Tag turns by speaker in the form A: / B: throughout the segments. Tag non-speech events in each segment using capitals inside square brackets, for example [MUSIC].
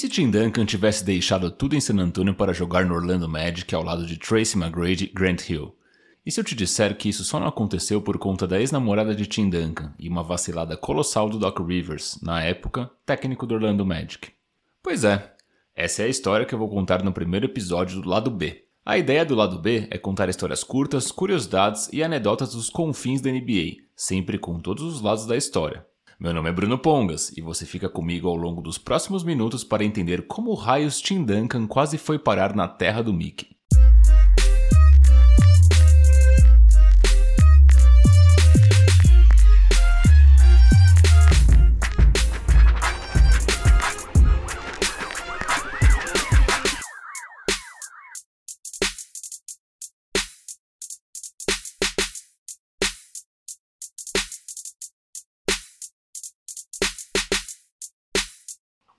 A: se Tim Duncan tivesse deixado tudo em San Antonio para jogar no Orlando Magic ao lado de Tracy McGrady e Grant Hill? E se eu te disser que isso só não aconteceu por conta da ex-namorada de Tim Duncan e uma vacilada colossal do Doc Rivers, na época, técnico do Orlando Magic? Pois é, essa é a história que eu vou contar no primeiro episódio do lado B. A ideia do lado B é contar histórias curtas, curiosidades e anedotas dos confins da NBA, sempre com todos os lados da história. Meu nome é Bruno Pongas e você fica comigo ao longo dos próximos minutos para entender como raios Tim Duncan quase foi parar na terra do Mickey.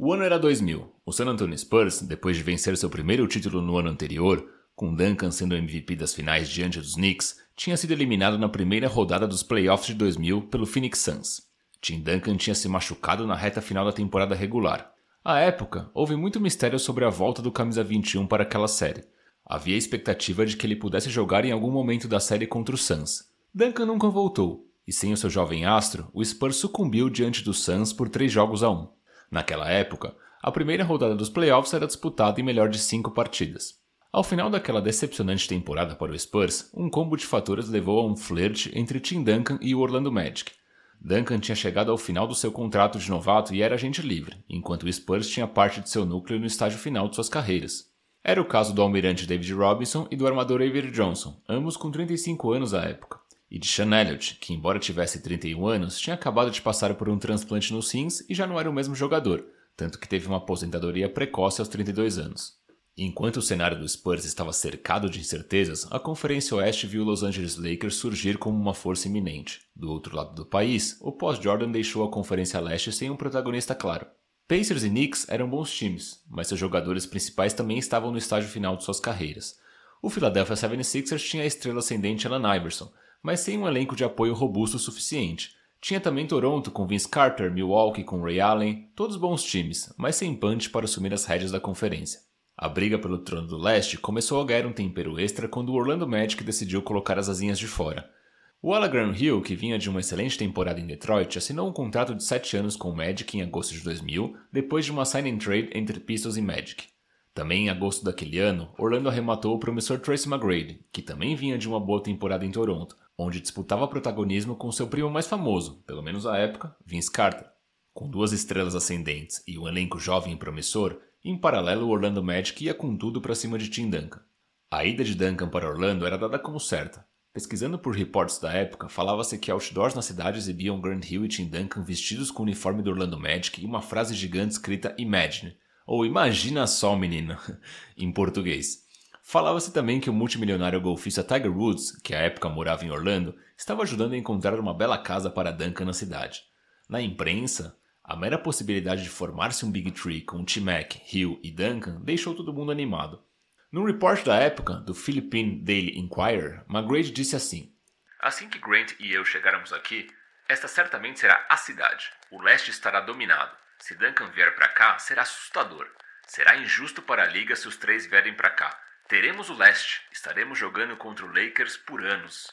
A: O ano era 2000. O San Antonio Spurs, depois de vencer seu primeiro título no ano anterior, com Duncan sendo MVP das finais diante dos Knicks, tinha sido eliminado na primeira rodada dos playoffs de 2000 pelo Phoenix Suns. Tim Duncan tinha se machucado na reta final da temporada regular. À época, houve muito mistério sobre a volta do camisa 21 para aquela série. Havia expectativa de que ele pudesse jogar em algum momento da série contra o Suns. Duncan nunca voltou, e sem o seu jovem astro, o Spurs sucumbiu diante do Suns por três jogos a um. Naquela época, a primeira rodada dos playoffs era disputada em melhor de cinco partidas. Ao final daquela decepcionante temporada para o Spurs, um combo de fatores levou a um flerte entre Tim Duncan e o Orlando Magic. Duncan tinha chegado ao final do seu contrato de novato e era agente livre, enquanto o Spurs tinha parte de seu núcleo no estágio final de suas carreiras. Era o caso do almirante David Robinson e do armador Avery Johnson, ambos com 35 anos à época e de Sean Elliott, que, embora tivesse 31 anos, tinha acabado de passar por um transplante nos rins e já não era o mesmo jogador, tanto que teve uma aposentadoria precoce aos 32 anos. Enquanto o cenário do Spurs estava cercado de incertezas, a Conferência Oeste viu Los Angeles Lakers surgir como uma força iminente. Do outro lado do país, o pós-Jordan deixou a Conferência Leste sem um protagonista claro. Pacers e Knicks eram bons times, mas seus jogadores principais também estavam no estágio final de suas carreiras. O Philadelphia 76ers tinha a estrela ascendente Allen Iverson, mas sem um elenco de apoio robusto o suficiente. Tinha também Toronto com Vince Carter, Milwaukee com Ray Allen, todos bons times, mas sem punch para assumir as rédeas da conferência. A briga pelo trono do leste começou a ganhar um tempero extra quando o Orlando Magic decidiu colocar as asinhas de fora. O Alagram Hill, que vinha de uma excelente temporada em Detroit, assinou um contrato de 7 anos com o Magic em agosto de 2000, depois de uma sign and trade entre Pistons e Magic. Também em agosto daquele ano, Orlando arrematou o promissor Tracy McGrady, que também vinha de uma boa temporada em Toronto, onde disputava protagonismo com seu primo mais famoso, pelo menos à época, Vince Carter. Com duas estrelas ascendentes e um elenco jovem e promissor, em paralelo o Orlando Magic ia com tudo para cima de Tim Duncan. A ida de Duncan para Orlando era dada como certa. Pesquisando por reportes da época, falava-se que outdoors na cidade exibiam Grant Hill e Tim Duncan vestidos com o uniforme do Orlando Magic e uma frase gigante escrita Imagine, ou Imagina só, menino, [LAUGHS] em português. Falava-se também que o multimilionário golfista Tiger Woods, que à época morava em Orlando, estava ajudando a encontrar uma bela casa para Duncan na cidade. Na imprensa, a mera possibilidade de formar-se um Big Tree com T-Mac, Hill e Duncan deixou todo mundo animado. Num report da época, do Philippine Daily Inquirer, McGrady disse assim:
B: Assim que Grant e eu chegarmos aqui, esta certamente será a cidade. O leste estará dominado. Se Duncan vier para cá, será assustador. Será injusto para a liga se os três vierem para cá. Teremos o leste, estaremos jogando contra o Lakers por anos.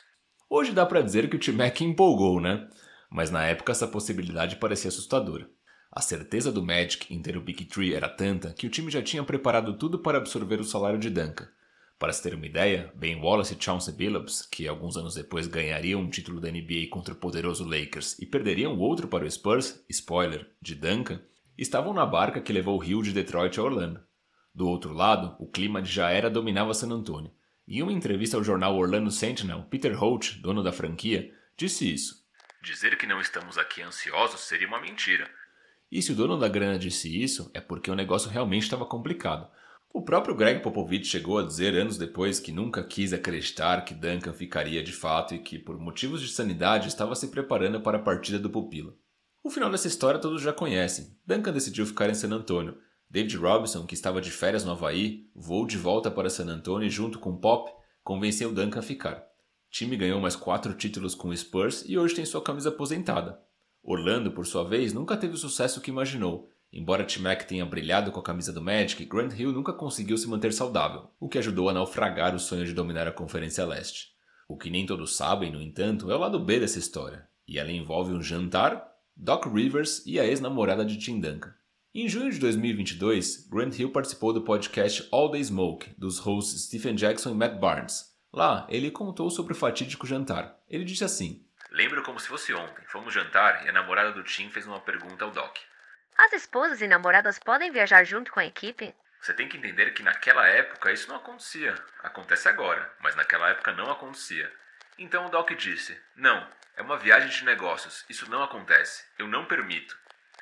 A: Hoje dá para dizer que o T-Mac empolgou, né? Mas na época essa possibilidade parecia assustadora. A certeza do Magic em ter o Big Tree era tanta que o time já tinha preparado tudo para absorver o salário de Duncan. Para se ter uma ideia, Ben Wallace e Chauncey Billups, que alguns anos depois ganhariam um título da NBA contra o poderoso Lakers e perderiam outro para o Spurs, spoiler, de Duncan, estavam na barca que levou o Rio de Detroit a Orlando. Do outro lado, o clima de já era dominava San Antonio. Em uma entrevista ao jornal Orlando Sentinel, Peter Holt, dono da franquia, disse isso.
B: Dizer que não estamos aqui ansiosos seria uma mentira.
A: E se o dono da grana disse isso, é porque o negócio realmente estava complicado. O próprio Greg Popovich chegou a dizer anos depois que nunca quis acreditar que Duncan ficaria de fato e que, por motivos de sanidade, estava se preparando para a partida do pupilo. O final dessa história todos já conhecem. Duncan decidiu ficar em San Antonio, David Robinson, que estava de férias no Havaí, voou de volta para San Antonio e, junto com Pop, convenceu Duncan a ficar. O time ganhou mais quatro títulos com o Spurs e hoje tem sua camisa aposentada. Orlando, por sua vez, nunca teve o sucesso que imaginou, Embora T-Mac tenha brilhado com a camisa do Magic, Grant Hill nunca conseguiu se manter saudável, o que ajudou a naufragar o sonho de dominar a Conferência Leste. O que nem todos sabem, no entanto, é o lado B dessa história, e ela envolve um jantar, Doc Rivers e a ex-namorada de Tim Duncan. Em junho de 2022, Grant Hill participou do podcast All Day Smoke, dos hosts Stephen Jackson e Matt Barnes. Lá, ele contou sobre o fatídico jantar. Ele disse assim:
B: Lembro como se fosse ontem. Fomos jantar e a namorada do Tim fez uma pergunta ao Doc.
C: As esposas e namoradas podem viajar junto com a equipe?
B: Você tem que entender que naquela época isso não acontecia. Acontece agora, mas naquela época não acontecia. Então o Doc disse: Não, é uma viagem de negócios, isso não acontece. Eu não permito.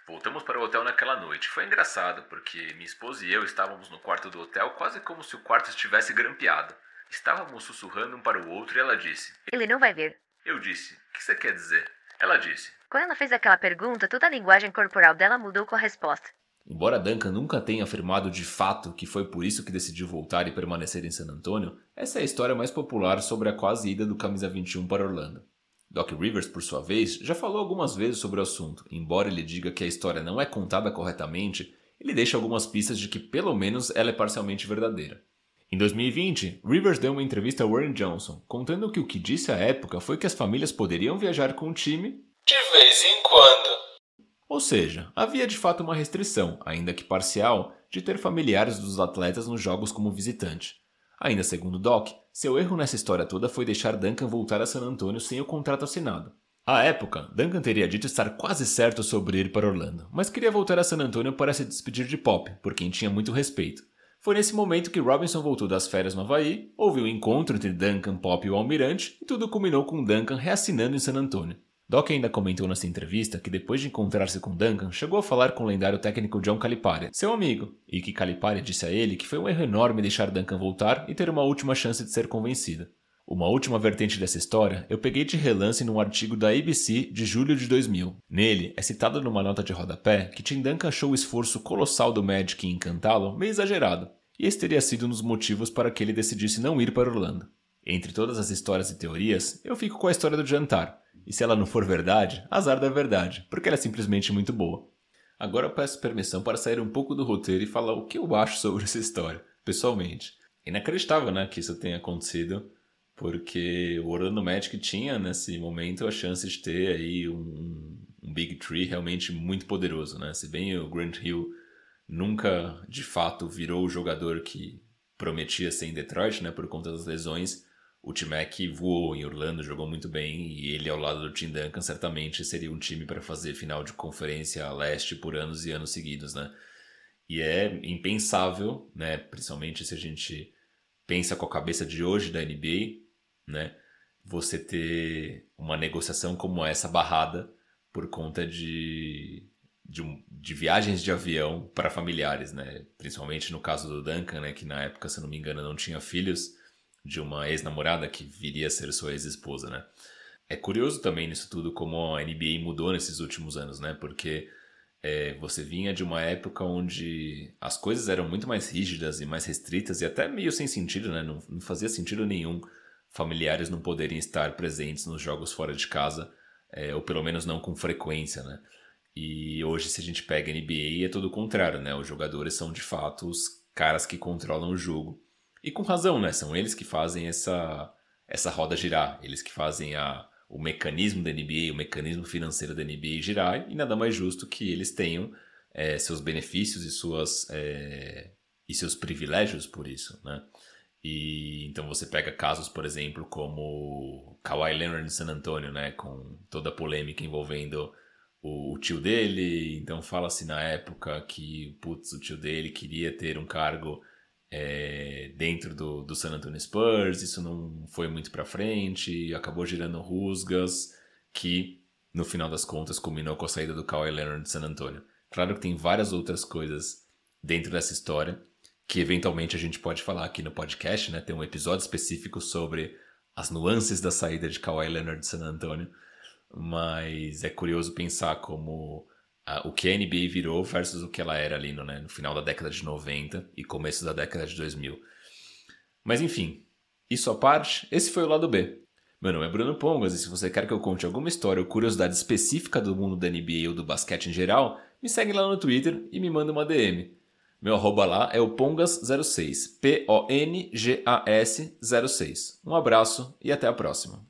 B: Voltamos para o hotel naquela noite. Foi engraçado, porque minha esposa e eu estávamos no quarto do hotel quase como se o quarto estivesse grampeado. Estávamos sussurrando um para o outro e ela disse:
C: Ele não vai vir.
B: Eu disse: O que você quer dizer? Ela disse:
C: Quando ela fez aquela pergunta, toda a linguagem corporal dela mudou com a resposta.
A: Embora Duncan nunca tenha afirmado de fato que foi por isso que decidiu voltar e permanecer em San Antonio, essa é a história mais popular sobre a quase ida do Camisa 21 para Orlando. Doc Rivers, por sua vez, já falou algumas vezes sobre o assunto. Embora ele diga que a história não é contada corretamente, ele deixa algumas pistas de que pelo menos ela é parcialmente verdadeira. Em 2020, Rivers deu uma entrevista a Warren Johnson, contando que o que disse à época foi que as famílias poderiam viajar com o time
D: de vez em quando.
A: Ou seja, havia de fato uma restrição, ainda que parcial, de ter familiares dos atletas nos jogos como visitante. Ainda segundo Doc, seu erro nessa história toda foi deixar Duncan voltar a San Antonio sem o contrato assinado. À época, Duncan teria dito estar quase certo sobre ir para Orlando, mas queria voltar a San Antonio para se despedir de Pop, por quem tinha muito respeito. Foi nesse momento que Robinson voltou das férias no Havaí, houve o um encontro entre Duncan, Pop e o Almirante, e tudo culminou com Duncan reassinando em San Antonio. Doc ainda comentou nessa entrevista que depois de encontrar-se com Duncan, chegou a falar com o lendário técnico John Calipari, seu amigo, e que Calipari disse a ele que foi um erro enorme deixar Duncan voltar e ter uma última chance de ser convencido. Uma última vertente dessa história eu peguei de relance num artigo da ABC de julho de 2000. Nele, é citado numa nota de rodapé que Tim Duncan achou o esforço colossal do Magic em encantá-lo meio exagerado, e esse teria sido um dos motivos para que ele decidisse não ir para Orlando. Entre todas as histórias e teorias, eu fico com a história do jantar, e se ela não for verdade, azar da verdade, porque ela é simplesmente muito boa. Agora eu peço permissão para sair um pouco do roteiro e falar o que eu acho sobre essa história, pessoalmente. Inacreditável, né, que isso tenha acontecido porque o Orlando Magic tinha nesse momento a chance de ter aí um, um Big Tree realmente muito poderoso, né? Se bem o Grant Hill nunca de fato virou o jogador que prometia ser em Detroit, né, por conta das lesões, o T-Mac voou em Orlando, jogou muito bem e ele ao lado do Tim Duncan certamente seria um time para fazer final de conferência leste por anos e anos seguidos, né? E é impensável, né, principalmente se a gente pensa com a cabeça de hoje da NBA, né? Você ter uma negociação como essa barrada por conta de, de, de viagens de avião para familiares, né? Principalmente no caso do Duncan, né? Que na época, se não me engano, não tinha filhos de uma ex-namorada que viria a ser sua ex-esposa, né? É curioso também nisso tudo como a NBA mudou nesses últimos anos, né? Porque é, você vinha de uma época onde as coisas eram muito mais rígidas e mais restritas e até meio sem sentido, né? Não, não fazia sentido nenhum familiares não poderem estar presentes nos jogos fora de casa, é, ou pelo menos não com frequência, né? E hoje, se a gente pega a NBA, é tudo o contrário, né? Os jogadores são de fato os caras que controlam o jogo. E com razão, né? São eles que fazem essa, essa roda girar, eles que fazem a, o mecanismo da NBA, o mecanismo financeiro da NBA girar, e nada mais justo que eles tenham é, seus benefícios e, suas, é, e seus privilégios por isso, né? E então você pega casos, por exemplo, como Kawhi Leonard em San Antonio, né, com toda a polêmica envolvendo o, o tio dele. Então fala-se na época que putz, o tio dele queria ter um cargo é, dentro do, do San Antonio Spurs. Isso não foi muito para frente, acabou gerando rusgas que no final das contas culminou com a saída do Kawhi Leonard de San Antonio. Claro que tem várias outras coisas dentro dessa história que eventualmente a gente pode falar aqui no podcast, né? Tem um episódio específico sobre as nuances da saída de Kawhi Leonard de San Antonio, mas é curioso pensar como o que a NBA virou versus o que ela era ali no, né, no final da década de 90 e começo da década de 2000. Mas enfim, isso à parte, esse foi o lado B. Meu nome é Bruno Pongas e se você quer que eu conte alguma história ou curiosidade específica do mundo da NBA ou do basquete em geral, me segue lá no Twitter e me manda uma DM. Meu arroba lá é o Pongas06, P-O-N-G-A-S 06. Um abraço e até a próxima.